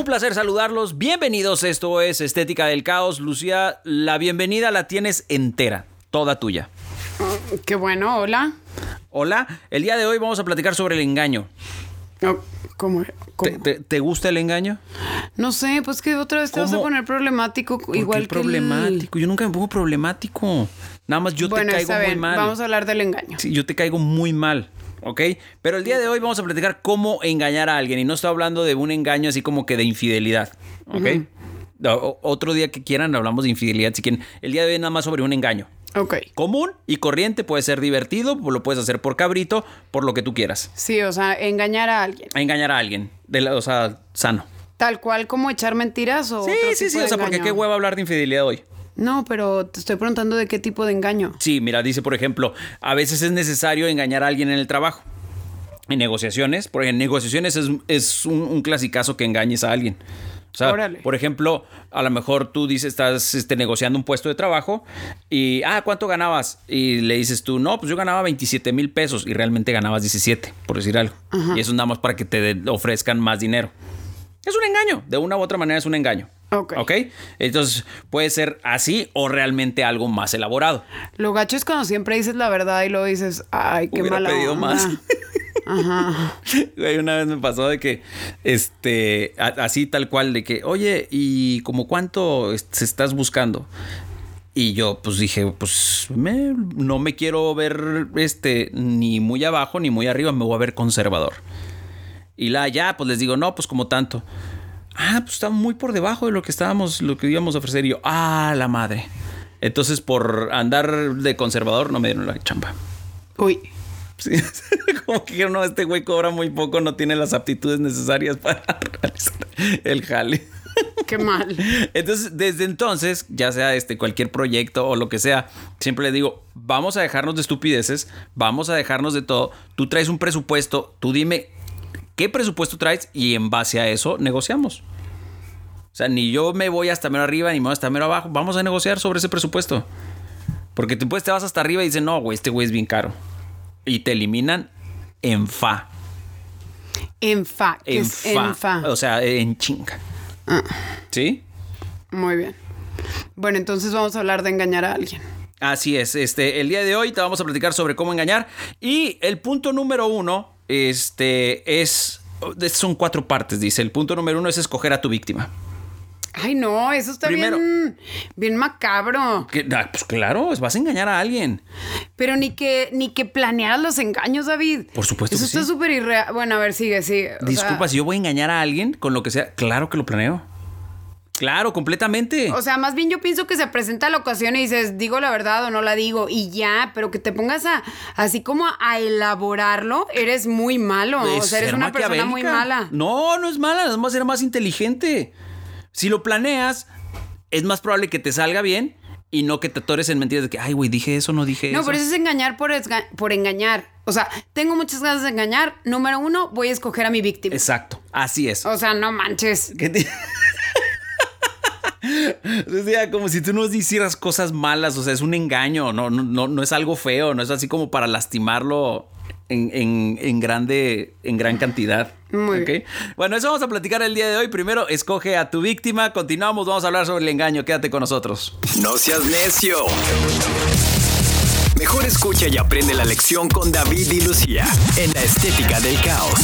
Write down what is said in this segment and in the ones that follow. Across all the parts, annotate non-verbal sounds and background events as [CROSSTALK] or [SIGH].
Un placer saludarlos. Bienvenidos. Esto es Estética del Caos. Lucía, la bienvenida la tienes entera, toda tuya. Qué bueno, hola. Hola, el día de hoy vamos a platicar sobre el engaño. No, ¿Cómo? cómo? ¿Te, te- te gusta el engaño? No sé, pues que otra vez te vas a poner problemático, ¿Por igual qué que el- problemático. Yo nunca me pongo problemático. Nada más yo bueno, te caigo muy mal. vamos a hablar del engaño. Sí, yo te caigo muy mal. ¿Ok? Pero el día de hoy vamos a platicar cómo engañar a alguien. Y no estoy hablando de un engaño así como que de infidelidad. ¿Ok? O- otro día que quieran hablamos de infidelidad. Si quieren. El día de hoy nada más sobre un engaño. Ok. Común y corriente, puede ser divertido, lo puedes hacer por cabrito, por lo que tú quieras. Sí, o sea, engañar a alguien. Engañar a alguien, de la- o sea, sano. Tal cual como echar mentiras o. Sí, otro sí, tipo sí, de o sea, porque qué huevo hablar de infidelidad hoy. No, pero te estoy preguntando de qué tipo de engaño. Sí, mira, dice, por ejemplo, a veces es necesario engañar a alguien en el trabajo. En negociaciones, porque en negociaciones es, es un, un clasicazo que engañes a alguien. O sea, Órale. por ejemplo, a lo mejor tú dices, estás este, negociando un puesto de trabajo y, ah, ¿cuánto ganabas? Y le dices tú, no, pues yo ganaba 27 mil pesos y realmente ganabas 17, por decir algo. Y eso nada más para que te ofrezcan más dinero. Es un engaño, de una u otra manera es un engaño. Ok. ¿Ok? Entonces puede ser así o realmente algo más elaborado. Lo gacho es cuando siempre dices la verdad y luego dices, ay, qué Hubiera mala pedido onda. más. [LAUGHS] Güey, una vez me pasó de que, este, a- así tal cual, de que, oye, ¿y como cuánto este, estás buscando? Y yo, pues dije, pues me- no me quiero ver, este, ni muy abajo ni muy arriba, me voy a ver conservador. Y la ya, pues les digo, no, pues como tanto. Ah, pues está muy por debajo de lo que estábamos, lo que íbamos a ofrecer. Y yo, ah, la madre. Entonces, por andar de conservador, no me dieron la chamba. Uy. Sí, [LAUGHS] como que dijeron, no, este güey cobra muy poco, no tiene las aptitudes necesarias para [LAUGHS] realizar el jale. Qué mal. Entonces, desde entonces, ya sea este cualquier proyecto o lo que sea, siempre le digo, vamos a dejarnos de estupideces, vamos a dejarnos de todo. Tú traes un presupuesto, tú dime qué presupuesto traes y en base a eso negociamos. O sea, ni yo me voy hasta mero arriba, ni me voy hasta mero abajo. Vamos a negociar sobre ese presupuesto. Porque después te vas hasta arriba y dicen, no, güey, este güey es bien caro. Y te eliminan en fa. En fa. ¿Qué En es fa. en fa? O sea, en chinga. ¿Sí? Muy bien. Bueno, entonces vamos a hablar de engañar a alguien. Así es. Este, el día de hoy te vamos a platicar sobre cómo engañar. Y el punto número uno, este, es. Son cuatro partes, dice. El punto número uno es escoger a tu víctima. Ay, no, eso está Primero- bien, bien macabro. Que, ah, pues claro, vas a engañar a alguien. Pero ni que, ni que planearas los engaños, David. Por supuesto Eso que está sí. súper irreal. Bueno, a ver, sigue, sigue. O Disculpa, sea, si yo voy a engañar a alguien con lo que sea, claro que lo planeo. Claro, completamente. O sea, más bien yo pienso que se presenta la ocasión y dices, digo la verdad o no la digo, y ya, pero que te pongas a, así como a elaborarlo, eres muy malo. o Es sea, eres una persona muy mala. No, no es mala, nada más ser más inteligente. Si lo planeas, es más probable que te salga bien y no que te atores en mentiras de que, ay, güey, dije eso, no dije No, eso. pero eso es engañar por, por engañar. O sea, tengo muchas ganas de engañar. Número uno, voy a escoger a mi víctima. Exacto, así es. O sea, no manches. ¿Qué [LAUGHS] [LAUGHS] O sea, como si tú no hicieras cosas malas, o sea, es un engaño, no, no, no, no es algo feo, no es así como para lastimarlo en, en- en grande, en gran cantidad. Muy ¿ok? bien. Bueno, eso vamos a platicar el día de hoy. Primero, escoge a tu víctima. Continuamos, vamos a hablar sobre el engaño. Quédate con nosotros. No seas necio. Mejor escucha y aprende la lección con David y Lucía en la Estética del Caos.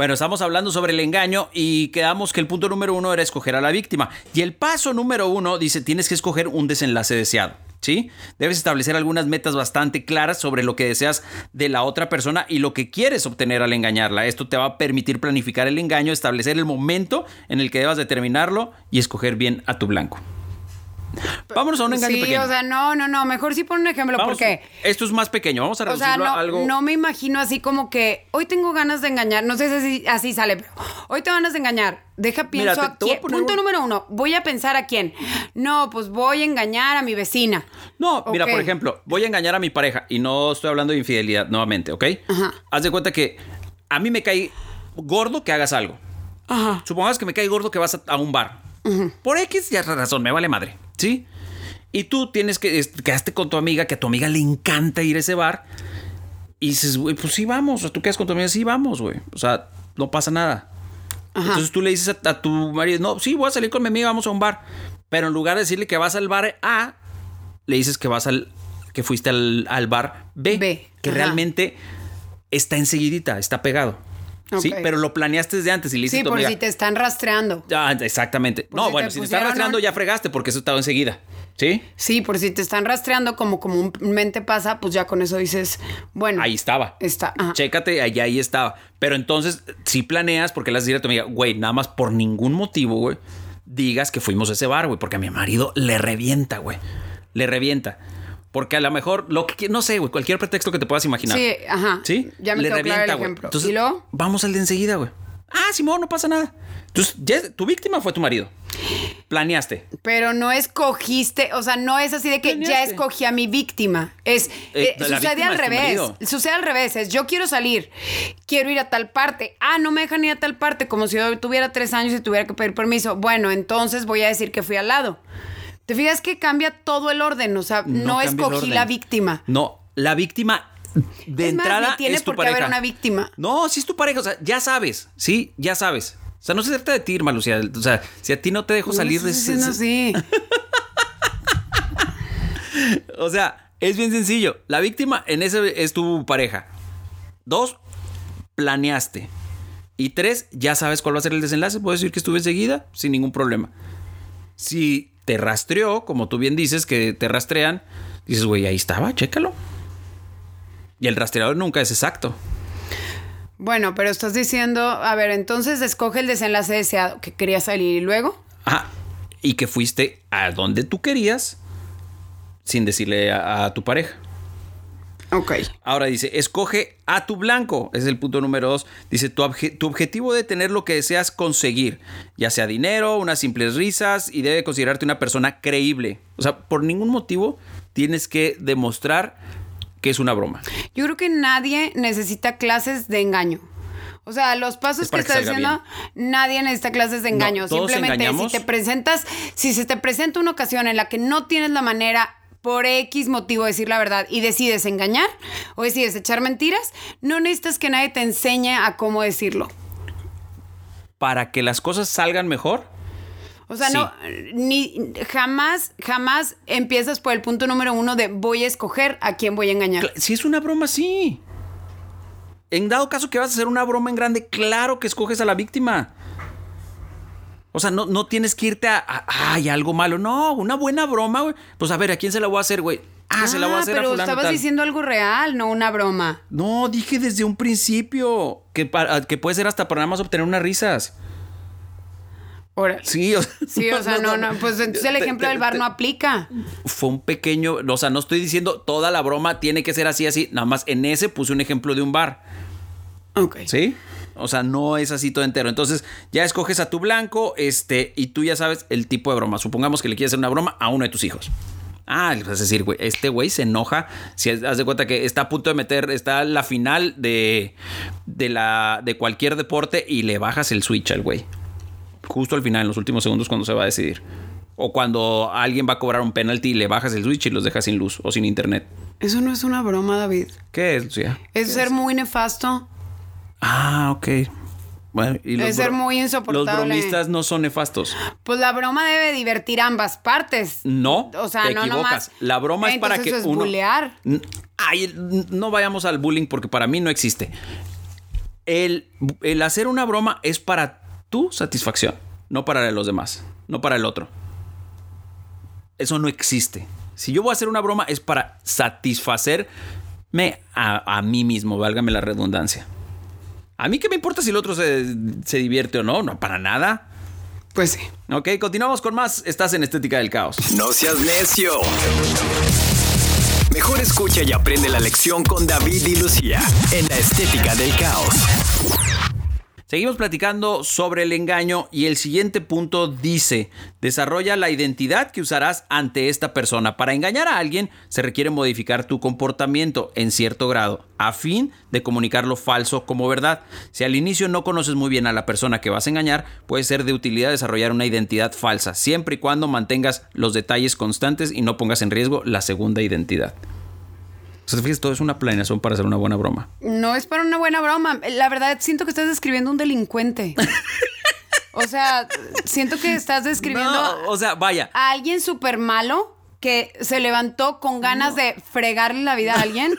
Bueno, estamos hablando sobre el engaño y quedamos que el punto número uno era escoger a la víctima. Y el paso número uno dice, tienes que escoger un desenlace deseado. ¿Sí? Debes establecer algunas metas bastante claras sobre lo que deseas de la otra persona y lo que quieres obtener al engañarla. Esto te va a permitir planificar el engaño, establecer el momento en el que debas determinarlo y escoger bien a tu blanco. Vámonos a un engaño sí, pequeño. o sea, no, no, no. Mejor sí pon un ejemplo Vamos- porque. Esto es más pequeño. Vamos a O reducirlo sea, no, a algo. no me imagino así como que hoy tengo ganas de engañar. No sé si así, sale, pero hoy tengo ganas de engañar. Deja, Mira, pienso te- a te quién. Punto un- número uno. Voy a pensar a quién. No, pues voy a engañar a mi vecina. No, mira, por ejemplo, voy a engañar a mi pareja y no estoy hablando de infidelidad nuevamente, ¿ok? Ajá. Haz de cuenta que a mí me cae gordo que hagas algo. Ajá. Supongamos que me cae gordo que vas a, a un bar. Por X ya razón, me vale madre, ¿sí? Y tú tienes que quedaste con tu amiga, que a tu amiga le encanta ir a ese bar. Y dices, güey, pues sí vamos. O sea, tú quedas con tu amiga, sí vamos, güey. O sea, no pasa nada. Entonces tú le dices a, a tu marido, no, sí, voy a salir con mi amiga, vamos a un bar. Pero en lugar de decirle que vas al bar A, le dices que vas al, que fuiste al, al bar B, B, que ajá. realmente está enseguidita, está pegado. Sí, pero lo planeaste desde antes y le Sí, por amiga, si te están rastreando. Ah, exactamente. Por no, si bueno, te si te está pusieron rastreando ya fregaste porque eso estaba enseguida. ¿Sí? Sí, por si te están rastreando como comúnmente pasa, pues ya con eso dices, bueno. Ahí estaba. Está. ajá. Chécate, ahí, ahí estaba. Pero entonces, si planeas, porque le decir a tu amiga, güey, nada más por ningún motivo, güey, digas que fuimos a ese bar, güey, porque a mi marido le revienta, güey. Le revienta. Porque a lo mejor, lo que, no sé, güey, cualquier pretexto que te puedas imaginar. Sí, ajá. ¿Sí? Ya me le quedó claro el güey. ejemplo. Entonces, vamos al de enseguida, güey. Ah, Simón, no pasa nada. Entonces, ya- tu víctima fue tu marido. Planeaste. Pero no escogiste, o sea, no es así de que ya Planeaste. escogí a mi víctima. Es Eh, eh, la sucede víctima al es tu revés. marido. Sucede al revés. Es yo quiero salir, quiero ir a tal parte. Ah, no me dejan ir a tal parte, como si yo tuviera tres años y tuviera que pedir permiso. Bueno, entonces voy a decir que fui al lado. ¿Te fijas que cambia todo el orden? O sea, no, escogí la víctima. No, la víctima de Es más, entrada ni tiene es tu por qué haber pareja. una víctima. No, si es tu pareja, o sea, ya sabes, sí, ya sabes. O sea, no se trata de ti, Irma Lucía. O sea, si a ti no te dejo salir de ese- así. [LAUGHS] O sea, es bien sencillo. La víctima en ese es tu pareja. Dos, planeaste. Y tres, ya sabes cuál va a ser el desenlace. Puedes decir que estuve enseguida sin ningún problema. Si te rastreó, como tú bien dices, que te rastrean, dices, güey, ahí estaba, chécalo. Y el rastreador nunca es exacto. Bueno, pero estás diciendo, a ver, entonces escoge el desenlace deseado que quería salir y luego. Ajá. Y que fuiste a donde tú querías sin decirle a, a tu pareja. Ok. Ahora dice, escoge a tu blanco. Es el punto número dos. Dice, tu, obje- tu objetivo debe tener lo que deseas conseguir, ya sea dinero, unas simples risas, y debe considerarte una persona creíble. O sea, por ningún motivo tienes que demostrar que es una broma. Yo creo que nadie necesita clases de engaño. O sea, los pasos Es que salga diciendo, nadie necesita clases de engaño. Simplemente si te presentas, si se te presenta una ocasión en la que no tienes la manera por X motivo de decir la verdad y decides engañar o decides echar mentiras, no necesitas que nadie te enseñe a cómo decirlo. Para que las cosas salgan mejor, O sea, Sí. no, ni jamás, jamás empiezas por el punto número uno de voy a escoger a quién voy a engañar. Si es una broma, sí. En dado caso que vas a hacer una broma en grande, claro que escoges a la víctima. O sea, no, no tienes que irte a, a- ay, algo malo. No, una buena broma, güey. Pues a ver, ¿a quién se la voy a hacer, güey? Ah, se la voy a hacer a pero fulano estabas tal. diciendo algo real, no una broma. No, dije desde un principio que, para- que puede ser hasta para nada más obtener unas risas. Órale. Sí, o sea, Sí, o sea, no, no, pues entonces el ejemplo te- del bar te- no aplica. fue un pequeño, o sea, no estoy diciendo toda la broma tiene que ser así, así. Nada más en ese puse un ejemplo de un bar. Ok. ¿Sí? O sea, no es así todo entero. Entonces, ya escoges a tu blanco, este, y tú ya sabes el tipo de broma. Supongamos que le quieres hacer una broma a uno de tus hijos. Ah, le vas a decir, güey, este güey se enoja. Si haz de cuenta que está a punto de meter, está la final de, de, la, de cualquier deporte y le bajas el switch al güey. Justo al final, en los últimos segundos, cuando se va a decidir. O cuando alguien va a cobrar un penalti y le bajas el switch y los dejas sin luz o sin internet. Eso no es una broma, David. ¿Qué es, Lucía? Es ser muy nefasto. Ah, ok. Bueno, y Es ser muy insoportable. Los bromistas no son nefastos. Pues la broma debe divertir ambas partes. No, O sea, te no equivocas. nomás. La broma es para que es uno. bulear. Ay, no vayamos al bullying porque para mí no existe. El, el hacer una broma es para tu satisfacción, no para los demás, no para el otro. Eso no existe. Si yo voy a hacer una broma es para satisfacerme a, a mí mismo, válgame la redundancia. A mí qué me importa si el otro se, se divierte o no, no, para nada. Pues sí. Ok, continuamos con más. Estás en Estética del Caos. No seas necio. Mejor escucha y aprende la lección con David y Lucía en la Estética del Caos. Seguimos platicando sobre el engaño y el siguiente punto dice, desarrolla la identidad que usarás ante esta persona. Para engañar a alguien se requiere modificar tu comportamiento en cierto grado a fin de comunicar lo falso como verdad. Si al inicio no conoces muy bien a la persona que vas a engañar, puede ser de utilidad desarrollar una identidad falsa, siempre y cuando mantengas los detalles constantes y no pongas en riesgo la segunda identidad. Sea, fíjate, todo es una planeación para hacer una buena broma. No es para una buena broma. La verdad, siento que estás describiendo un delincuente. o sea, siento que estás describiendo No, o sea, vaya. a alguien súper malo que se levantó con ganas de fregarle la vida a alguien.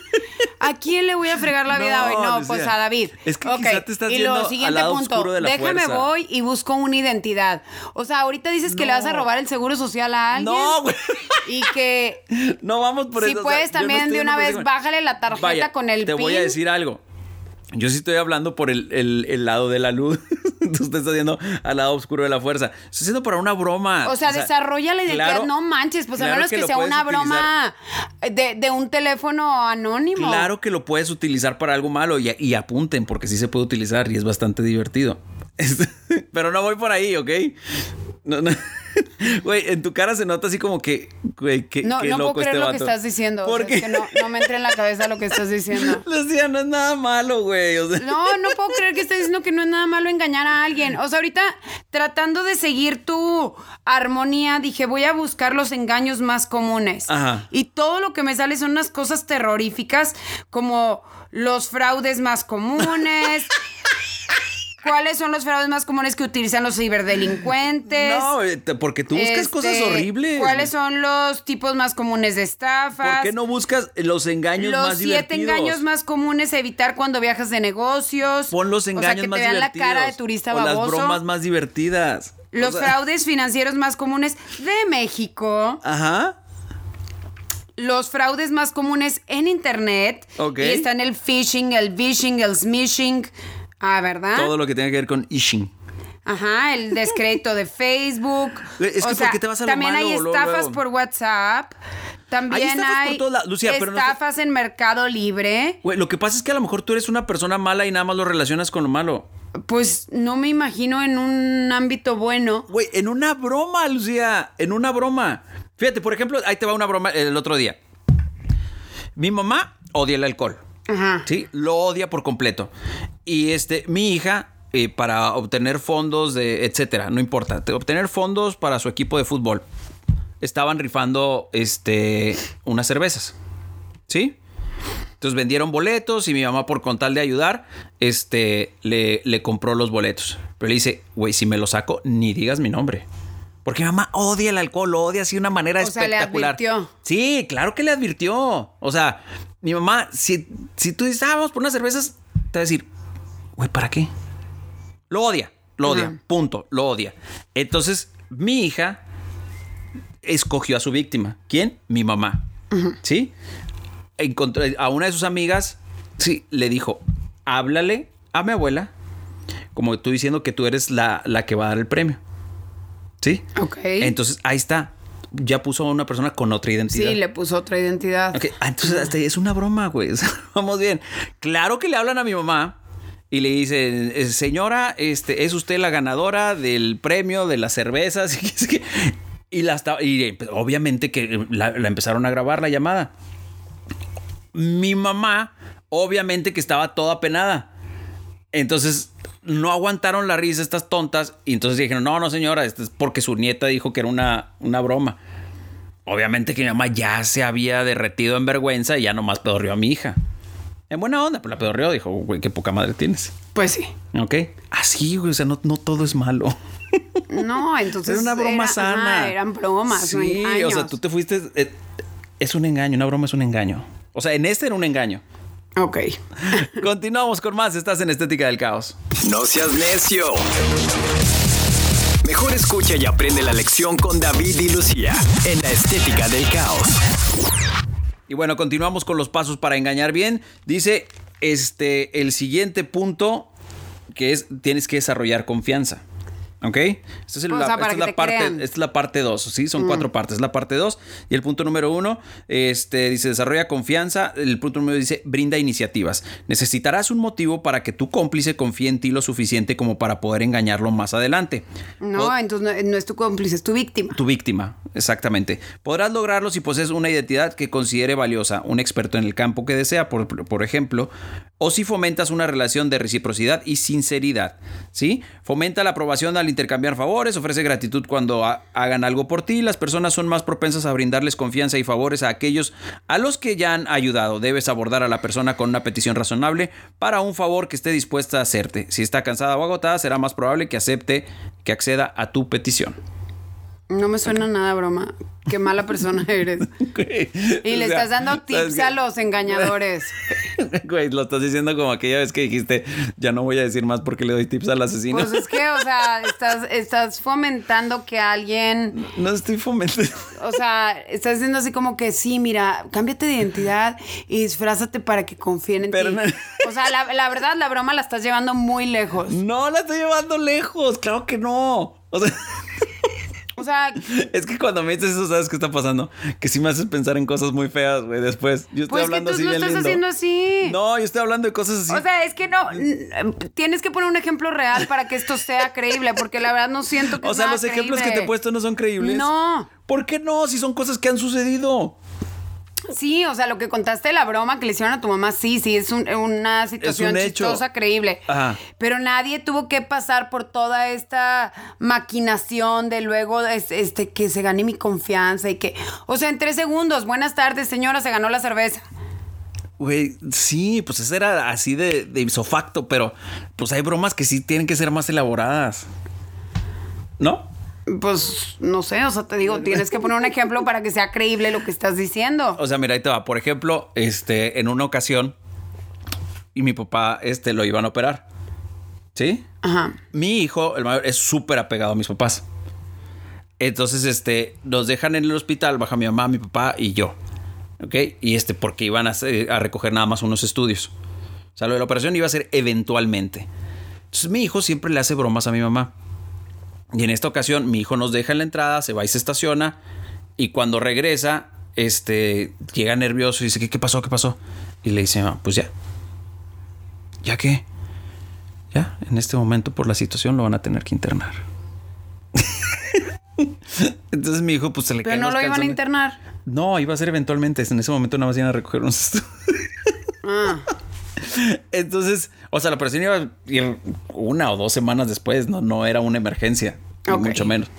¿A quién le voy a fregar la vida No, hoy? No, pues a David. es que Ok, quizá te estás Y yendo al siguiente lado punto. oscuro de la Déjame fuerza. voy y busco una identidad. O sea, ahorita dices que le vas a robar el seguro social a alguien. No, güey. Y que [LAUGHS] No vamos por si eso. sea, puedes también de una vez bájale la tarjeta Vaya, con el Te voy a pin. decir algo. Yo sí estoy hablando por el, el- el lado de la luz. [LAUGHS] Tú estás haciendo al lado oscuro de la fuerza. Estoy haciendo para una broma. O sea, desarrolla la identidad. claro- no manches, pues a claro menos que, sea una broma de, de un teléfono anónimo. Claro que lo puedes utilizar para algo malo y, y apunten porque sí se puede utilizar y es bastante divertido. [LAUGHS] Pero no voy por ahí, ¿ok? No, no. [LAUGHS] Güey, en tu cara se nota así como que, güey, No, no puedo loco creer este lo que estás diciendo. o ¿Por sea, qué? es que no, no me entra en la cabeza lo que estás diciendo. [LAUGHS] Lucía, no es nada malo, güey. O sea, No, no puedo creer que estés diciendo que no es nada malo engañar a alguien. O sea, ahorita tratando de seguir tu armonía, dije, voy a buscar los engaños más comunes. Ajá. Y todo lo que me sale son unas cosas terroríficas, como los fraudes más comunes. ¿Cuáles son los fraudes más comunes que utilizan los ciberdelincuentes? No, eh, te- porque tú buscas cosas Este, horribles. ¿Cuáles son los tipos más comunes de estafas? ¿Por qué no buscas los engaños los más siete divertidos? engaños más comunes a evitar cuando viajas de negocios. Pon los O sea, engaños que más te vean divertidos. la cara de turista o las bromas más divertidas. Los O sea, fraudes financieros más comunes de México. Ajá. Los fraudes más comunes en internet. Ok. Y están el phishing, el vishing, el smishing. Ah, ¿verdad? Todo lo que tenga que ver con ishing. Ajá, el descrédito de Facebook. [LAUGHS] Es que o sea, ¿por qué te vas a lo también hay malo, estafas luego? por WhatsApp. También Hay estafas por pero no estafas en Mercado Libre. Güey, lo que pasa es que a lo mejor tú eres una persona mala y nada más lo relacionas con lo malo. Pues no me imagino en un ámbito bueno. Güey, en una broma, Lucía. En una broma. Fíjate, por ejemplo, ahí te va una broma el otro día. Mi mamá odia el alcohol. Ajá. Sí, lo odia por completo. Y este, mi hija, eh, para obtener fondos de, etcétera, no importa, te- obtener fondos para su equipo de fútbol, estaban rifando, este, unas cervezas. ¿Sí? Entonces vendieron boletos y mi mamá, por con tal de ayudar, este, le, le compró los boletos. Pero le dice, güey, si me lo saco, ni digas mi nombre. Porque mi mamá odia el alcohol, lo odia así de una manera O sea, le espectacular. advirtió. Sí, claro que le advirtió. O sea, mi mamá, si, si tú dices, ah, vamos por unas cervezas, te va a decir, güey, ¿para qué? Lo odia, lo odia, punto, lo odia. Entonces, mi hija escogió a su víctima. ¿Quién? Mi mamá. ¿Sí? Encontró a una de sus amigas, sí, le dijo, háblale a mi abuela, como tú diciendo que tú eres la, la que va a dar el premio. ¿Sí? Ok. Entonces, ahí está. Ya puso a una persona con otra identidad. Sí, le puso otra identidad. Ok, ah, entonces hasta ahí es una broma, güey. [LAUGHS] Vamos bien. Claro que le hablan a mi mamá y le dicen, "Eh, señora, este, es usted la ganadora del premio de las cervezas. [LAUGHS] Y, la estaba- y eh, obviamente que la, la empezaron a grabar la llamada. Mi mamá, obviamente que estaba toda penada. Entonces no aguantaron la risa estas tontas y entonces dijeron, no, no señora, esto es porque su nieta dijo que era una, una broma. Obviamente que mi mamá ya se había derretido en vergüenza y ya nomás pedorrió a mi hija. En buena onda, pues la pedorrió, dijo, güey, qué poca madre tienes. Pues sí. ¿Ok? Así, güey, o sea, no, no todo es malo. [LAUGHS] No, entonces. Era una broma era- sana. ajá, eran bromas, no Sí, o sea, tú te fuiste... eh, es un engaño, una broma es un engaño. O sea, en este era un engaño. Ok. [LAUGHS] Continuamos con más, estás en Estética del Caos. No seas necio. Mejor escucha y aprende la lección con David y Lucía en la Estética del Caos. Y bueno, continuamos con los pasos para engañar bien. Dice este el siguiente punto que es tienes que desarrollar confianza. ¿Ok? Esta es, el- la, esta es parte, esta es la parte 2, ¿sí? Son cuatro partes. La parte 2 y el punto número uno, este, dice, desarrolla confianza. El punto número dice, brinda iniciativas. Necesitarás un motivo para que tu cómplice confíe en ti lo suficiente como para poder engañarlo más adelante. No, entonces no, no es tu cómplice, es tu víctima. tu víctima, exactamente. Podrás lograrlo si posees una identidad que considere valiosa, un experto en el campo que desea, por, por ejemplo, o si fomentas una relación de reciprocidad y sinceridad, ¿sí? Fomenta la aprobación al intercambiar favores, ofrece gratitud cuando ha- hagan algo por ti, las personas son más propensas a brindarles confianza y favores a aquellos a los que ya han ayudado. Debes abordar a la persona con una petición razonable para un favor que esté dispuesta a hacerte. Si está cansada o agotada, será más probable que acepte que acceda a tu petición. No me suena nada broma. Qué mala persona [LAUGHS] eres. Y le estás dando tips a los engañadores. [LAUGHS] Güey, lo estás diciendo como aquella vez que dijiste, ya no voy a decir más porque le doy tips al asesino. Pues es que, o sea, [LAUGHS] estás, estás fomentando que alguien, no estoy fomentando. o sea, estás diciendo así como que sí, mira, cámbiate de identidad y disfrázate para que confíen en Pero ti. no- O sea, la, la verdad, la broma la estás llevando muy lejos. No la estoy llevando lejos, claro que no. O sea, O sea, [LAUGHS] es que cuando me dices eso, ¿sabes qué está pasando? Que sí me haces pensar en cosas muy feas, güey, después. Yo estoy pues que hablando tú así bien estás lindo. haciendo así. No, yo estoy hablando de cosas así. O sea, es que no, tienes que poner un ejemplo real para que esto sea creíble, porque la verdad no siento que O sea, los ejemplos que te he puesto no son creíbles. No. ¿Por qué no? Si son cosas que han sucedido. Sí, o sea, lo que contaste la broma que le hicieron a tu mamá, sí, sí, es un- una situación un hecho. chistosa, creíble. Ajá. Pero nadie tuvo que pasar por toda esta maquinación de luego es- este que se gane mi confianza y que, o sea, en tres segundos, buenas tardes, señora, se ganó la cerveza. Güey, sí, pues eso era así de, de isofacto, pero pues hay bromas que sí tienen que ser más elaboradas. ¿No? Pues no sé, o sea, te digo, tienes que poner un ejemplo para que sea creíble lo que estás diciendo. O sea, mira, ahí te va. Por ejemplo, este, en una ocasión, y mi papá, este, lo iban a operar. ¿Sí? Ajá. Mi hijo, el mayor, es súper apegado a mis papás. Entonces, este, nos dejan en el hospital, baja mi mamá, mi papá y yo. ¿Ok? Y este, porque iban a, a recoger nada más unos estudios. O sea, lo de la operación iba a ser eventualmente. Entonces, mi hijo siempre le hace bromas a mi mamá. Y en esta ocasión, mi hijo nos deja en la entrada, se va y se estaciona. Y cuando regresa, este, llega nervioso y dice, ¿qué, qué pasó? ¿Qué pasó? Y le dice, "Ah, pues ya. ¿Ya qué? Ya, en este momento por la situación lo van a tener que internar. [LAUGHS] Entonces mi hijo pues se le Pero caen no los lo iban a internar. No, iba a ser eventualmente. En ese momento nada más iban a recoger unos estudios. Ah. [LAUGHS] [LAUGHS] Entonces, o sea, la operación iba a ir una o dos semanas después, no, no era una emergencia, ni Ok. mucho menos.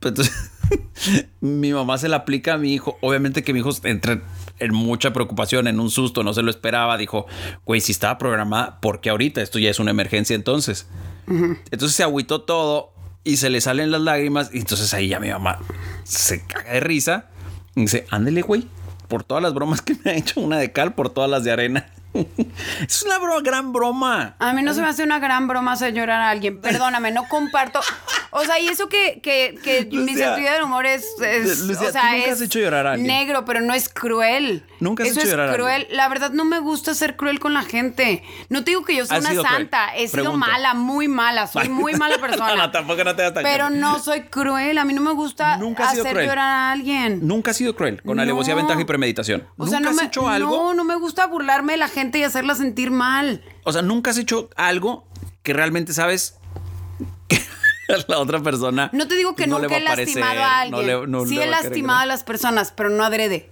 Pero Entonces, [LAUGHS] mi mamá se la aplica a mi hijo. Obviamente que mi hijo entra en mucha preocupación, en un susto, no se lo esperaba. Dijo, güey, si estaba programada, ¿por qué ahorita? Esto ya es una emergencia entonces. Entonces se agüitó todo y se le salen las lágrimas. Y entonces ahí ya mi mamá se caga de risa y dice, ándele, güey, por todas las bromas que me ha hecho, una de cal por todas las de arena. [LAUGHS] es una bro- gran broma. A mí no se me hace una gran broma hacer llorar a alguien. Perdóname, no comparto. O sea, y eso que, que, que mi sentido del humor es, es- Lucía, o sea, tú nunca es has hecho llorar a alguien. negro, pero no es cruel. Nunca has eso hecho es llorar a cruel. La verdad, no me gusta ser cruel con la gente. No te digo que yo soy Has una sido cruel. santa. He sido mala, muy mala. Soy muy mala [LAUGHS] persona. No, no, tampoco no te das tan Pero cruel. no soy cruel. A mí no me gusta Nunca has sido hacer cruel. llorar a alguien. Nunca has sido cruel, con alevosía, No. ventaja y premeditación. O ¿Nunca sea, no has me, hecho algo? No, no me gusta burlarme de la gente y hacerla sentir mal. O sea, nunca has hecho algo que realmente sabes que a [LAUGHS] la otra persona. No te digo que no le nunca va he a parecer, lastimado a no alguien. le- no sí le he va a querer lastimado a las personas, pero no adrede.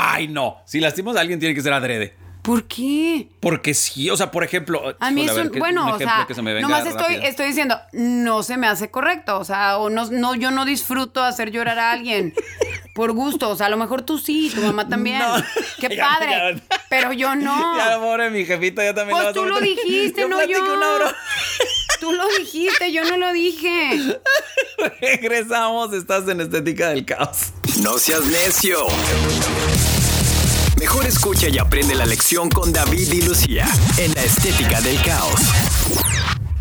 Ay, no. Si lastimas a alguien, tiene que ser adrede. ¿Por qué? Porque sí, o sea, por ejemplo. A mí es un, ¿qué- bueno, un o sea, que se me venga nomás estoy, estoy diciendo, no se me hace correcto, o sea, o no, no, yo no disfruto hacer llorar a alguien [LAUGHS] por gusto, o sea, a lo mejor tú sí, tu mamá también, No. [LAUGHS] qué Ya, padre, ya. pero yo no. Ya, pobre, mi jefita ya también Pues tú lo dijiste, no yo. una broma. [LAUGHS] Tú lo dijiste, yo no lo dije. Regresamos, estás en Estética del Caos. No seas necio. Mejor escucha y aprende la lección con David y Lucía en la estética del caos.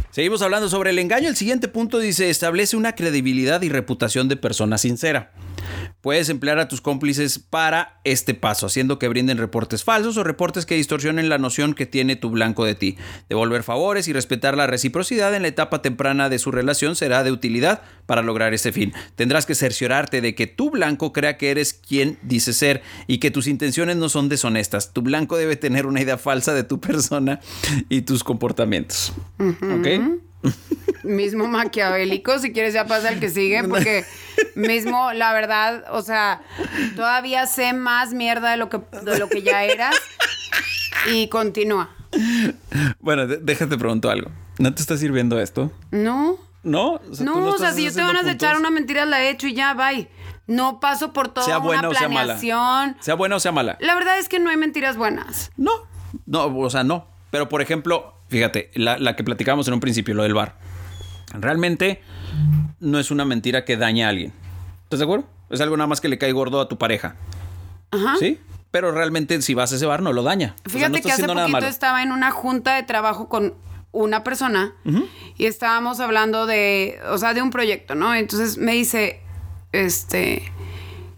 Seguimos hablando sobre el engaño. El siguiente punto dice, establece una credibilidad y reputación de persona sincera. Puedes emplear a tus cómplices para este paso, haciendo que brinden reportes falsos o reportes que distorsionen la noción que tiene tu blanco de ti. Devolver favores y respetar la reciprocidad en la etapa temprana de su relación será de utilidad para lograr este fin. Tendrás que cerciorarte de que tu blanco crea que eres quien dice ser y que tus intenciones no son deshonestas. Tu blanco debe tener una idea falsa de tu [LAUGHS] persona y tus comportamientos. ¿Ok? Mismo maquiavélico, si quieres ya pasa el que sigue, [LAUGHS] porque mismo, la verdad, o sea, todavía sé más mierda de lo que, de lo que ya eras y continúa. Bueno, déjate pregunto algo. ¿No te está sirviendo esto? No. ¿No? O sea, no, o sea si yo te van a echar una mentira, la he hecho y ya, bye. No paso por toda sea buena una planeación. sea mala. Sea buena o sea mala. La verdad es que no hay mentiras buenas. No, no, o sea, no. Pero por ejemplo, fíjate, la, la que platicábamos en un principio, lo del bar. Realmente no es una mentira que dañe a alguien. ¿Estás de acuerdo? Es algo nada más que le cae gordo a tu pareja. Ajá. ¿Sí? Pero realmente si vas a ese bar no lo daña. Fíjate que hace poquito estaba en una junta de trabajo con una persona y estábamos hablando de, o sea, de un proyecto, ¿no? Entonces me dice, este,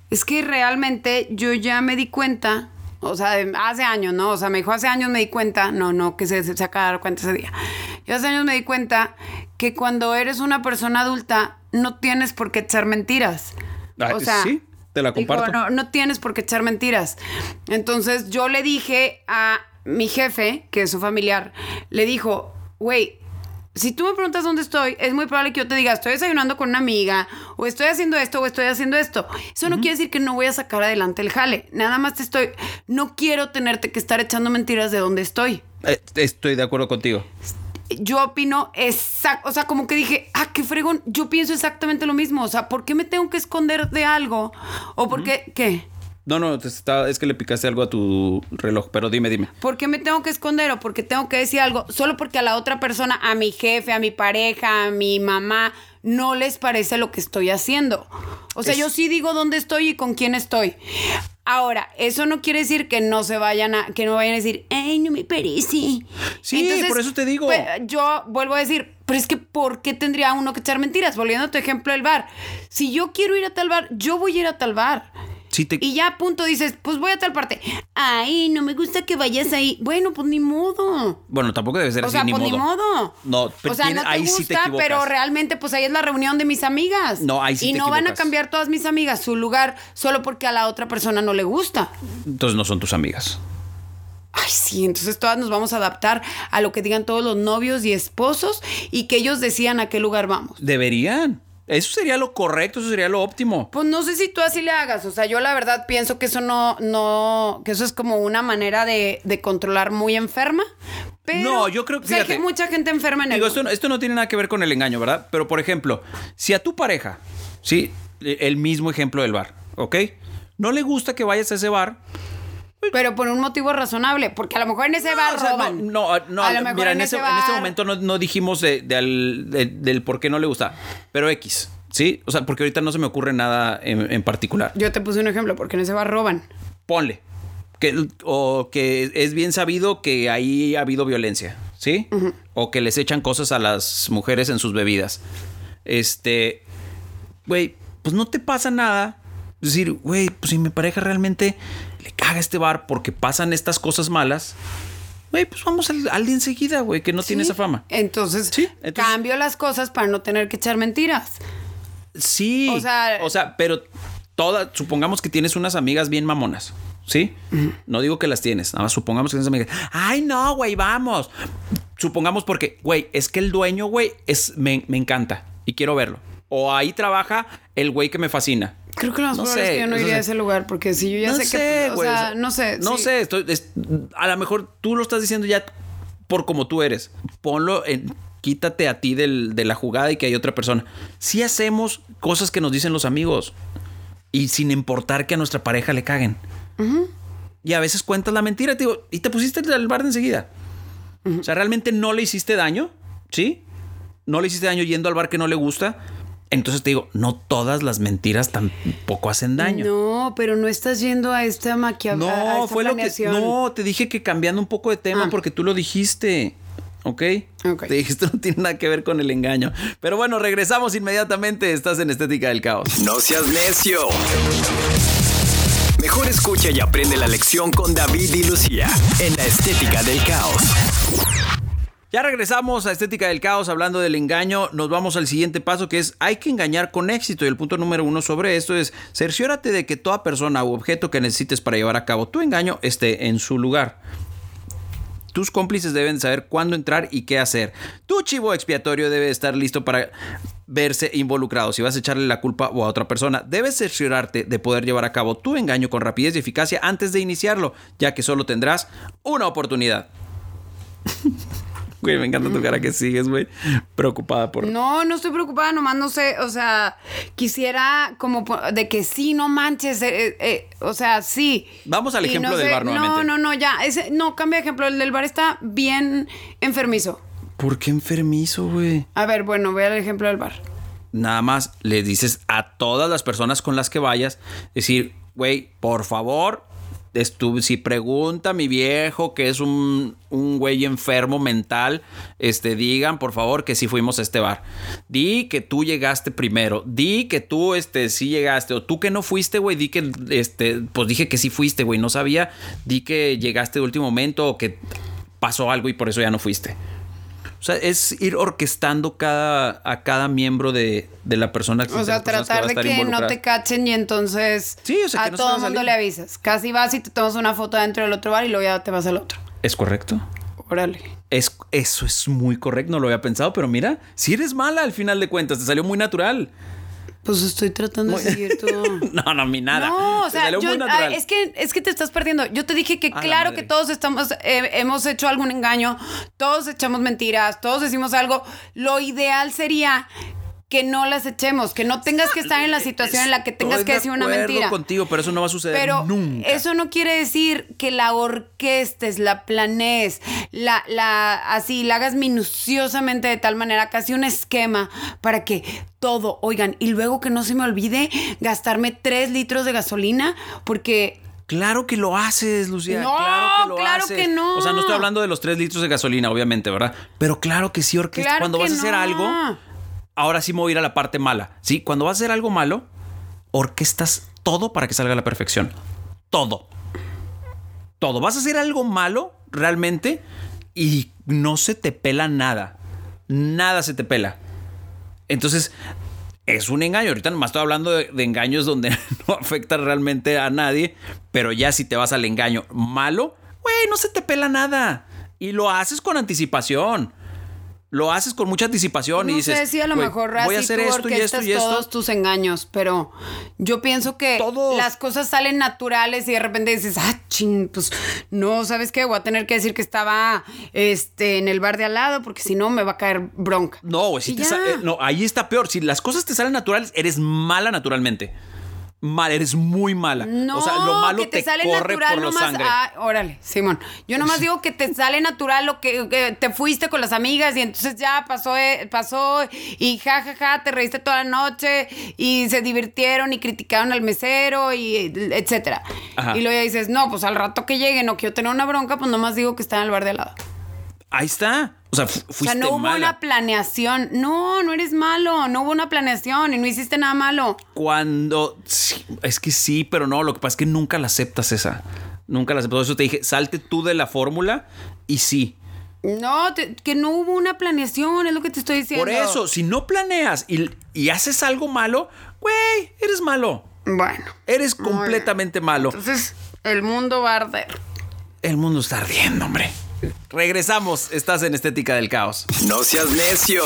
es que realmente yo ya me di cuenta, o sea, hace años, ¿no? O sea, me dijo, hace años me di cuenta, no, no, que se, se acaba de dar cuenta ese día. Yo hace años me di cuenta que cuando eres una persona adulta no tienes por qué echar mentiras. Ah, o sea, sí, te la comparto. no, no tienes por qué echar mentiras. Entonces yo le dije a mi jefe, que es su familiar, le dijo, güey, si tú me preguntas dónde estoy, es muy probable que yo te diga, estoy desayunando con una amiga, o estoy haciendo esto, o estoy haciendo esto. Eso no quiere decir que no voy a sacar adelante el jale. Nada más te estoy, no quiero tenerte que estar echando mentiras de dónde estoy. Eh, estoy de acuerdo contigo yo opino exacto, o sea, como que dije, ah, qué fregón, yo pienso exactamente lo mismo, o sea, ¿por qué me tengo que esconder de algo? ¿O por qué, qué? No, no, es que le picaste algo a tu reloj, pero dime, dime. ¿Por qué me tengo que esconder o por qué tengo que decir algo? Solo porque a la otra persona, a mi jefe, a mi pareja, a mi mamá, no les parece lo que estoy haciendo. O sea, yo sí digo dónde estoy y con quién estoy. Ahora, eso no quiere decir que no se vayan a, que no vayan a decir, ay, no me parece. Sí, por eso te digo. Pues, yo vuelvo a decir, pero es que ¿por qué tendría uno que echar mentiras? Volviendo a tu ejemplo del bar. Si yo quiero ir a tal bar, yo voy a ir a tal bar. Y ya a punto dices, pues voy a tal parte. Ay, no me gusta que vayas ahí. Bueno, pues ni modo. Bueno, tampoco debe ser o sea, pues ni modo. No, pero o sea, no te ahí gusta, pero realmente pues ahí es la reunión de mis amigas. No, ahí sí Y no van a cambiar todas mis amigas su lugar solo porque a la otra persona no le gusta. Entonces no son tus amigas. Ay, sí, entonces todas nos vamos a adaptar a lo que digan todos los novios y esposos y que ellos decían a qué lugar vamos. Deberían. Eso sería lo correcto, eso sería lo óptimo. Pues no sé si tú así le hagas. O sea, yo la verdad pienso que eso no, no, que eso es como una manera de, controlar muy enferma. Pero, no, yo creo que. O sea, hay mucha gente enferma en digo, el. Esto no, esto no tiene nada que ver con el engaño, ¿verdad? Pero por ejemplo, si a tu pareja, sí, el mismo ejemplo del bar, ¿ok? No le gusta que vayas a ese bar, pero por un motivo razonable, porque a lo mejor en ese bar roban. No, no, no mira, en, ese, en, ese, momento no, dijimos del por qué no le gusta, pero X, ¿sí? O sea, porque ahorita no se me ocurre nada en, particular. Yo te puse un ejemplo, porque en ese bar roban. Ponle. Que, o que es bien sabido que ahí ha habido violencia, ¿sí? O que les echan cosas a las mujeres en sus bebidas. Este, güey, pues no te pasa nada. Es decir, güey, pues si mi pareja realmente caga este bar porque pasan estas cosas malas, güey, pues vamos al, día enseguida, güey, que no tiene esa fama. Entonces, cambio las cosas para no tener que echar mentiras. Sí. O sea, o sea pero todas, supongamos que tienes unas amigas bien mamonas. ¿Sí? No digo que las tienes, nada más supongamos que tienes amigas. Ay, no, güey, vamos. Supongamos porque, güey, es que el dueño, güey, es, me, me encanta y quiero verlo. O ahí trabaja el güey que me fascina. Creo que lo más no sé, es que yo no iría a ese lugar porque si yo ya sé, que. O sea, no sé. No sé, estoy, a lo mejor tú lo estás diciendo ya por como tú eres. Ponlo en. Quítate a ti del, de la jugada y que hay otra persona. Si hacemos cosas que nos dicen los amigos y sin importar que a nuestra pareja le caguen. Y a veces cuentas la mentira digo, y te pusiste al bar de enseguida. O sea, realmente no le hiciste daño, ¿sí? No le hiciste daño yendo al bar que no le gusta entonces te digo, no todas las mentiras tampoco hacen daño. No, pero no estás yendo a esta maquiavélica. No, fue lo que. No, te dije que cambiando un poco de tema ah. porque tú lo dijiste. ¿Ok? Ok. Te dije, esto no tiene nada que ver con el engaño. Pero bueno, regresamos inmediatamente. Estás en Estética del Caos. No seas necio. Mejor escucha y aprende la lección con David y Lucía en la estética del caos. Ya regresamos a Estética del Caos hablando del engaño. Nos vamos al siguiente paso que es hay que engañar con éxito. Y el punto número uno sobre esto es cerciórate de que toda persona u objeto que necesites para llevar a cabo tu engaño esté en su lugar. Tus cómplices deben saber cuándo entrar y qué hacer. Tu chivo expiatorio debe estar listo para verse involucrado. Si vas a echarle la culpa o a otra persona, debes cerciorarte de poder llevar a cabo tu engaño con rapidez y eficacia antes de iniciarlo, ya que solo tendrás una oportunidad. [LAUGHS] [LAUGHS] Güey, me encanta tu cara que sigues, güey. Preocupada por. No, no estoy preocupada, nomás no sé, o sea, quisiera como de que sí, no manches, eh, eh, eh, o sea, sí. Vamos al ejemplo no del sé- bar nuevamente. No, no, no, ya, ese, no, cambia de ejemplo, el del bar está bien enfermizo. ¿Por qué enfermizo, güey? A ver, bueno, ve el ejemplo del bar. Nada más le dices a todas las personas con las que vayas, decir, güey, por favor, si pregunta mi viejo que es un, un güey enfermo mental, este, digan por favor que sí fuimos a este bar. Di que tú llegaste primero, di que tú este, sí llegaste, o tú que no fuiste, güey, di que, este, pues dije que sí fuiste, güey, no sabía, di que llegaste de último momento o que pasó algo y por eso ya no fuiste. O sea, es ir orquestando cada, a cada miembro de, de la persona O sea, tratar de que no te cachen y entonces Sí, o sea, que a no todo el mundo le avisas. Casi vas y te tomas una foto dentro del otro bar y luego ya te vas al otro. ¿Es correcto? Órale. Es, eso es muy correcto, no lo había pensado, pero mira, si eres mala al final de cuentas, te salió muy natural. Pues estoy tratando de seguir todo. [LAUGHS] No, no, mi nada. No, o sea, yo- es, que, es que te estás perdiendo. Yo te dije que claro que todos estamos, eh, hemos hecho algún engaño, todos echamos mentiras, todos decimos algo. Lo ideal sería que no las echemos, que no tengas que estar en la situación en la que tengas Estoy que de decir una mentira. contigo, pero eso no va a suceder Pero nunca. eso no quiere decir que la orquestes, la planees, la, la, así, la hagas minuciosamente de tal manera, casi un esquema para que todo, oigan, y luego que no se me olvide gastarme tres litros de gasolina, porque Claro que lo haces, Lucía. No, claro que lo claro haces. que no. O sea, no estoy hablando de los tres litros de gasolina, obviamente, ¿verdad? Pero claro que sí, orquesta. Claro Cuando vas a hacer algo, ahora sí me voy a ir a la parte mala. Sí, cuando vas a hacer algo malo, orquestas todo para que salga a la perfección. Todo. Todo. Vas a hacer algo malo, realmente, y no se te pela nada. Nada se te pela. Entonces, es un engaño. Ahorita nomás estoy hablando de, de engaños donde [LAUGHS] no afecta realmente a nadie, pero ya si te vas al engaño malo, güey, no se te pela nada. Y lo haces con anticipación. Lo haces con mucha anticipación y dices, sé si a lo "Güey, mejor voy a hacer esto y esto y esto. todos tus engaños, pero yo pienso que Todos. las cosas salen naturales y de repente dices, ah, ching, pues no, ¿sabes qué? Voy a tener que decir que estaba este, en el bar de al lado porque si no me va a caer bronca. No, si te eh, no, ahí está peor. Si las cosas te salen naturales, eres mala naturalmente. Mal, eres muy mala. No, o sea, lo malo que te, te, sale corre natural por nomás. sangre. Ah, órale, Simón. Yo nomás digo que te sale natural lo que, que te fuiste con las amigas y entonces ya pasó, eh, pasó y ja, ja, ja, te reíste toda la noche y se divirtieron y criticaron al mesero y etcétera. Ajá. Y luego ya dices, no, pues al rato que llegue no quiero tener una bronca, pues nomás digo que está en el bar de al lado. Ahí está. O sea, fu- O fuiste sea, no hubo mala. una planeación. No, no eres malo. No hubo una planeación y no hiciste nada malo. Cuando. sí, es que sí, pero no. Lo que pasa es que nunca la aceptas esa. Nunca la aceptas. Por eso te dije, salte tú de la fórmula y sí. No, te- que no hubo una planeación, es lo que te estoy diciendo. Por eso, si no planeas y, y haces algo malo, güey, eres malo. Bueno. Eres completamente malo. Entonces, el mundo va a arder. El mundo está ardiendo, hombre. Regresamos. Estás en Estética del Caos. No seas necio.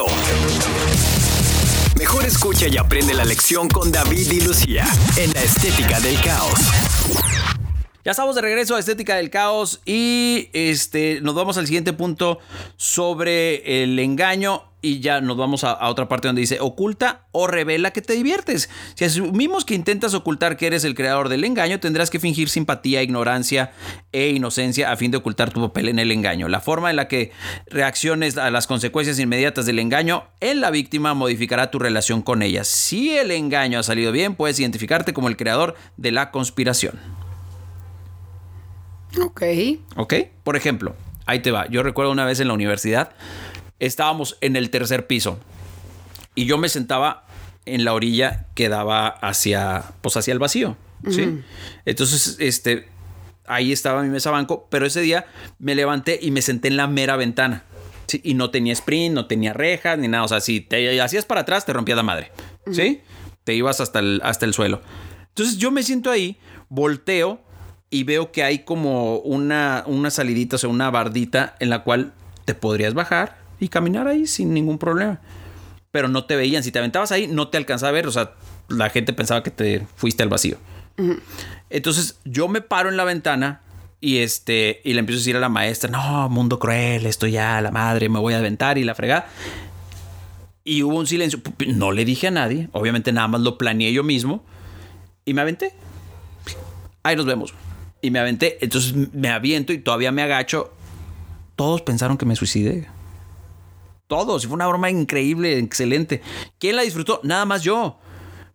Mejor escucha y aprende la lección con David y Lucía en la estética del caos. Ya estamos de regreso a Estética del Caos y este, nos vamos al siguiente punto sobre el engaño y ya nos vamos a, a otra parte donde dice oculta o revela que te diviertes. Si asumimos que intentas ocultar que eres el creador del engaño, tendrás que fingir simpatía, ignorancia e inocencia a fin de ocultar tu papel en el engaño. La forma en la que reacciones a las consecuencias inmediatas del engaño en la víctima modificará tu relación con ella. Si el engaño ha salido bien, puedes identificarte como el creador de la conspiración. Ok. ¿Ok? Por ejemplo, Ahí te va. Yo recuerdo una vez en la universidad, estábamos en el tercer piso y yo me sentaba en la orilla que daba hacia, pues hacia el vacío, ¿sí? Entonces, este, ahí estaba mi mesa banco, pero ese día me levanté y me senté en la mera ventana. ¿sí? Y no tenía sprint, no tenía rejas, ni nada. O sea, si te hacías para atrás, te rompía la madre. ¿Sí? Te ibas hasta el, hasta el suelo. Entonces yo me siento ahí, volteo y veo que hay como una, una salidita, o sea, una bardita en la cual te podrías bajar y caminar ahí sin ningún problema. Pero no te veían. Si te aventabas ahí, no te alcanzaba a ver. O sea, la gente pensaba que te fuiste al vacío. Entonces yo me paro en la ventana y este y le empiezo a decir a la maestra, no, mundo cruel, esto ya, la madre, me voy a aventar y la fregada. Y hubo un silencio. No le dije a nadie. Obviamente nada más lo planeé yo mismo. Y me aventé. Ahí nos vemos. Y me aventé. Entonces me aviento y todavía me agacho. Todos pensaron que me suicidé. Todos. Y fue una broma increíble, excelente. ¿Quién la disfrutó? Nada más yo.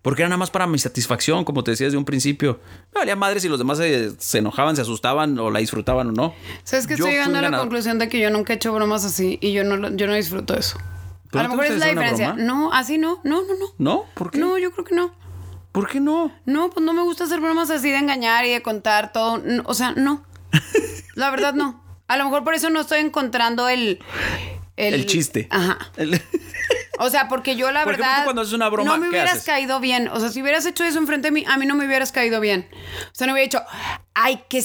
Porque era nada más para mi satisfacción, como te decía desde un principio. Me valía madre si los demás se, se enojaban, se asustaban o la disfrutaban o no. ¿Sabes que Yo estoy llegando a la ganador. conclusión de que yo nunca he hecho bromas así y yo no, yo no disfruto eso? ¿Pero A lo mejor es la diferencia. broma? No, así no. No, no, no. ¿No? ¿Por qué? No, yo creo que no. ¿Por qué no? No, pues no me gusta hacer bromas así de engañar y de contar todo. No, o sea, no. [LAUGHS] La verdad, no. A lo mejor por eso no estoy encontrando el. El chiste. Ajá. El- O sea, porque yo la Por ejemplo, verdad. cuando haces una broma, No me ¿qué hubieras haces? caído bien. O sea, si hubieras hecho eso enfrente de mí, a mí no me hubieras caído bien. O sea, no hubiera dicho, ay, qué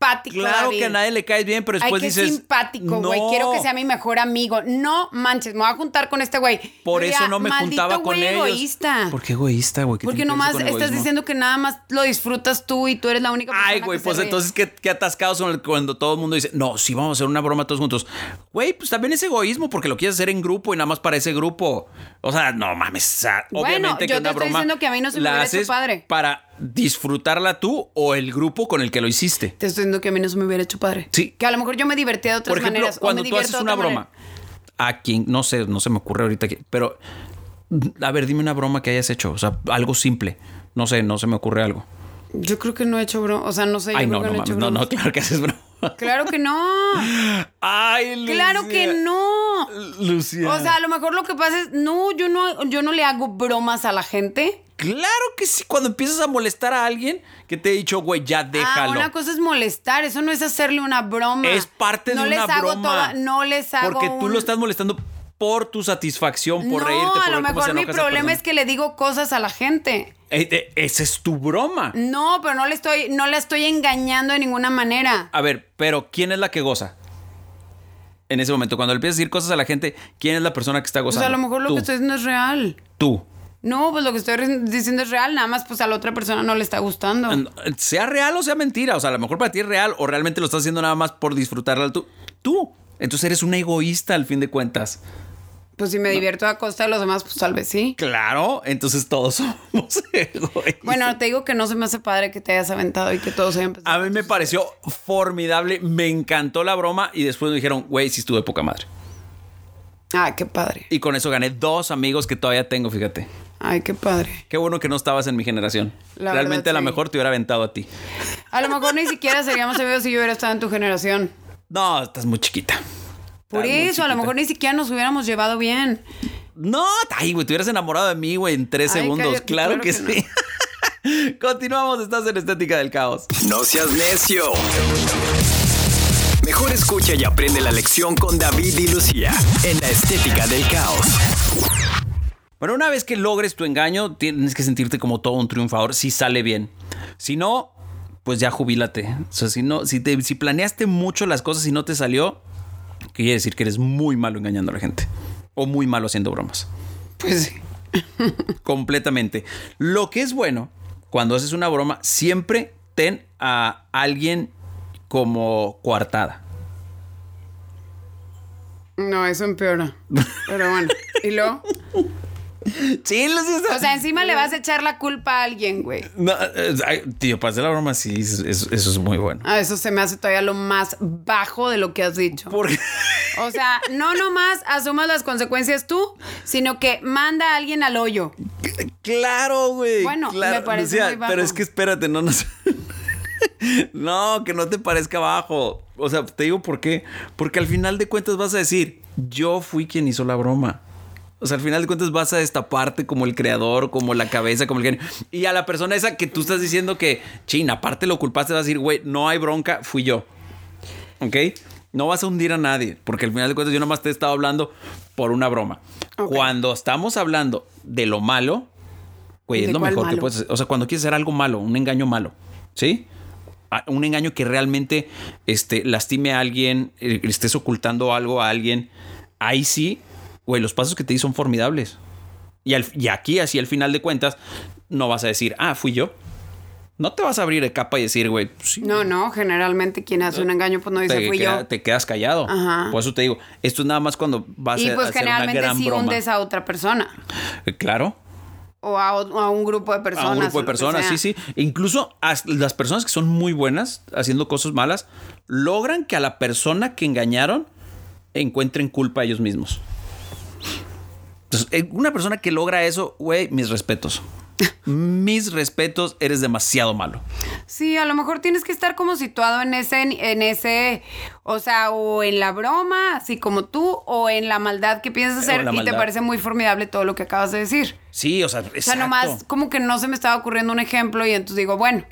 simpático. Claro David. que a nadie le caes bien, pero Ay, después qué dices. simpático, güey. "No". Quiero que sea mi mejor amigo. No manches, me voy a juntar con este güey. Por eso no me "Maldito juntaba con ellos. egoísta. ¿Por qué egoísta, güey? ¿Qué Porque que nomás estás diciendo que nada más lo disfrutas tú y tú eres la única persona Ay, güey, que pues entonces, ¿qué, qué atascados cuando todo el mundo dice, no, sí, vamos a hacer una broma todos juntos? Güey, pues también es egoísmo porque lo quieres hacer en grupo y nada más para ese grupo. O sea, no mames. o sea, Bueno, obviamente que yo te una estoy broma diciendo que a mí no se me hubiera hecho padre. Para disfrutarla tú o el grupo con el que lo hiciste. Te estoy diciendo que a mí no se me hubiera hecho padre. Sí. Que a lo mejor yo me divertía de otras Por ejemplo, maneras. o cuando me tú haces una broma, a quien, no sé, no se me ocurre ahorita, que- pero a ver, dime una broma que hayas hecho, o sea, algo simple. No sé, no se me ocurre algo. Yo creo que no he hecho broma. O sea, no sé. Ay, yo no, creo no he hecho no, no, bromas. claro que haces broma. Claro que no. Ay, Claro que Lucía. no. Lucía. O sea, a lo mejor lo que pasa es, no, yo no, yo no le hago bromas a la gente. Claro que sí. Cuando empiezas a molestar a alguien que te he dicho, güey, ya Ah, déjalo. una cosa es molestar, eso no es hacerle una broma. es parte no de les una hago broma. toda- no les hago Porque tú lo estás molestando por tu satisfacción, por no, reírte, por a lo ver cómo se mejor mi problema es que le digo cosas a la gente. Eh, eh, esa es tu broma. No, pero no le estoy, no la estoy engañando de ninguna manera. A ver, pero ¿quién es la que goza? En ese momento, cuando le empiezas a decir cosas a la gente, ¿quién es la persona que está O gozando? sea, a lo mejor lo Tú. que estoy diciendo es real. Tú. No, pues lo que estoy diciendo es real, nada más pues a la otra persona no le está gustando. Sea real o sea mentira. O sea, a lo mejor para ti es real o realmente lo estás haciendo nada más por disfrutarla tú. Tú. Entonces eres un egoísta al fin de cuentas. Pues si me divierto a costa de los demás, pues tal vez sí. Claro, entonces todos [LAUGHS] somos egoístas. Bueno, te digo que no se me hace padre que te hayas aventado y que todos hayan empezado. A mí me pareció formidable, me encantó la broma y después me dijeron, güey, sí estuve poca madre. Ay, qué padre. Y con eso gané dos amigos que todavía tengo, fíjate. Ay, qué padre. Qué bueno que no estabas en mi generación. La Realmente verdad, a lo sí. mejor te hubiera aventado a ti. A lo mejor ni siquiera seríamos amigos si yo hubiera estado en tu generación. No, estás muy chiquita. Por eso, a lo mejor ni siquiera nos hubiéramos llevado bien. No, ay, güey, te hubieras enamorado de mí, güey, en tres Ay, segundos. cállate, claro, claro que, que sí. [LAUGHS] Continuamos, estás en Estética del Caos. No seas necio. Mejor escucha y aprende la lección con David y Lucía en la estética del caos. Bueno, una vez que logres tu engaño, tienes que sentirte como todo un triunfador si sale bien. Si no, pues ya jubílate. O sea, si no, si, te, si planeaste mucho las cosas y no te salió, quiere decir que eres muy malo engañando a la gente. O muy malo haciendo bromas. Pues sí. [LAUGHS] Completamente. Lo que es bueno, cuando haces una broma, siempre ten a alguien como coartada. No, eso empeora. Pero bueno. ¿Y luego? O sea, encima le vas a echar la culpa a alguien, güey. No, eh, ay, tío, para hacer la broma, sí, eso, eso es muy bueno. Ah, eso se me hace todavía lo más bajo de lo que has dicho. Porque. O sea, no nomás asumas las consecuencias tú, sino que manda a alguien al hoyo. Claro, güey. Bueno, claro. me parece Lucía, muy bajo. Pero es que espérate, no nos. [LAUGHS] no, que no te parezca bajo. O sea, te digo por qué. Porque al final de cuentas vas a decir, yo fui quien hizo la broma. O sea, al final de cuentas vas a destaparte como el creador, como la cabeza, como el genio. Y a la persona esa que tú estás diciendo que, china, aparte lo culpaste, vas a decir, güey, no hay bronca, fui yo. ¿Ok? No vas a hundir a nadie, porque al final de cuentas yo nomás te he estado hablando por una broma. Cuando estamos hablando de lo malo, güey, es lo mejor que puedes hacer. O sea, cuando quieres hacer algo malo, un engaño malo, ¿sí? Un engaño que realmente este, lastime a alguien, eh, estés ocultando algo a alguien, ahí sí güey, los pasos que te di son formidables. Y, y aquí, así al final de cuentas, no vas a decir, ah, fui yo. No te vas a abrir de capa y decir, güey. Pues no, no, generalmente quien hace un engaño, pues no dice fui yo. Te quedas callado. Por eso te digo, esto es nada más cuando vas y a, pues hacer generalmente una gran sí broma. hundes a otra persona. Eh, claro. O a, a, un grupo de personas. A un grupo de personas, sí, sí. Incluso las personas que son muy buenas haciendo cosas malas logran que a la persona que engañaron encuentren culpa a ellos mismos. Entonces, eh, una persona que logra eso, güey, mis respetos. [LAUGHS] mis respetos, eres demasiado malo. Sí, a lo mejor tienes que estar como situado en ese, en ese, o sea, o en la broma, así como tú, o en la maldad que piensas hacer y te parece muy formidable todo lo que acabas de decir. Sí, o sea, exacto. O sea, nomás como que no se me estaba ocurriendo un ejemplo y entonces digo, bueno,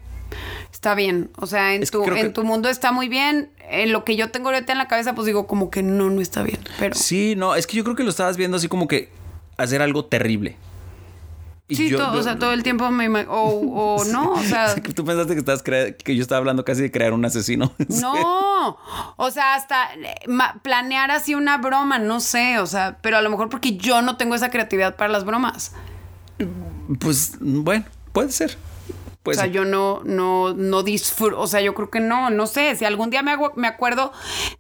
está bien. O sea, en, tu, en tu mundo está muy bien. En lo que yo tengo ahorita en la cabeza, pues digo, como que no, no está bien. Pero. Sí, no, es que yo creo que lo estabas viendo así como que hacer algo terrible. Y sí, yo, todo, yo, o sea, todo el tiempo me o, o [LAUGHS] no, o sea, tú pensaste que estabas que yo estaba hablando casi de crear un asesino. [LAUGHS] No, o sea, hasta planear así una broma, no sé, o sea, pero a lo mejor porque yo no tengo esa creatividad para las bromas. Pues bueno, puede ser. Pues, o sea, yo no, no, no disfruto, o sea, yo creo que no, no sé, si algún día me, hago, me acuerdo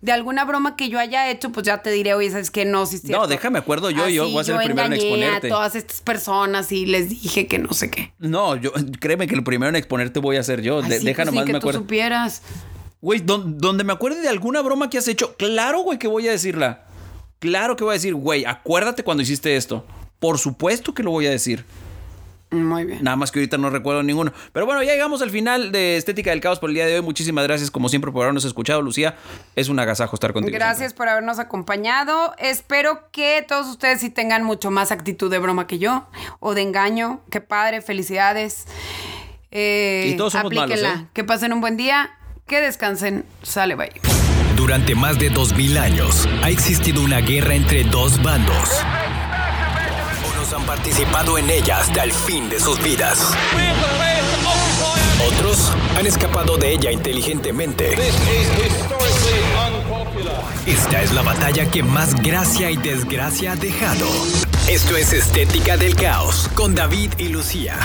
de alguna broma que yo haya hecho, pues ya te diré, oye, ¿sabes que No, si No, déjame acuerdo yo, Así, yo voy a ser el primero en exponerte. a todas estas personas y les dije que no sé qué. No, yo, créeme que el primero en exponerte voy a ser yo, Ay, de, sí, deja pues nomás sí, que me tú acuerdo. supieras. Güey, don, donde me acuerde de alguna broma que has hecho, claro, güey, que voy a decirla. Claro que voy a decir, güey, acuérdate cuando hiciste esto. Por supuesto que lo voy a decir. Muy bien. Nada más que ahorita no recuerdo ninguno. Pero bueno, ya llegamos al final de Estética del Caos por el día de hoy. Muchísimas gracias, como siempre, por habernos escuchado, Lucía. Es un agasajo estar contigo. Gracias siempre. por habernos acompañado. Espero que todos ustedes sí tengan mucho más actitud de broma que yo o de engaño. Qué padre, felicidades. Eh, y todos somos aplíquenla. malos, ¿eh? Que pasen un buen día, que descansen. Sale, bye. Durante más de 2000 años ha existido una guerra entre dos bandos. Han participado en ella hasta el fin de sus vidas. Otros han escapado de ella inteligentemente. Esta es la batalla que más gracia y desgracia ha dejado. Esto es Estética del Caos con David y Lucía.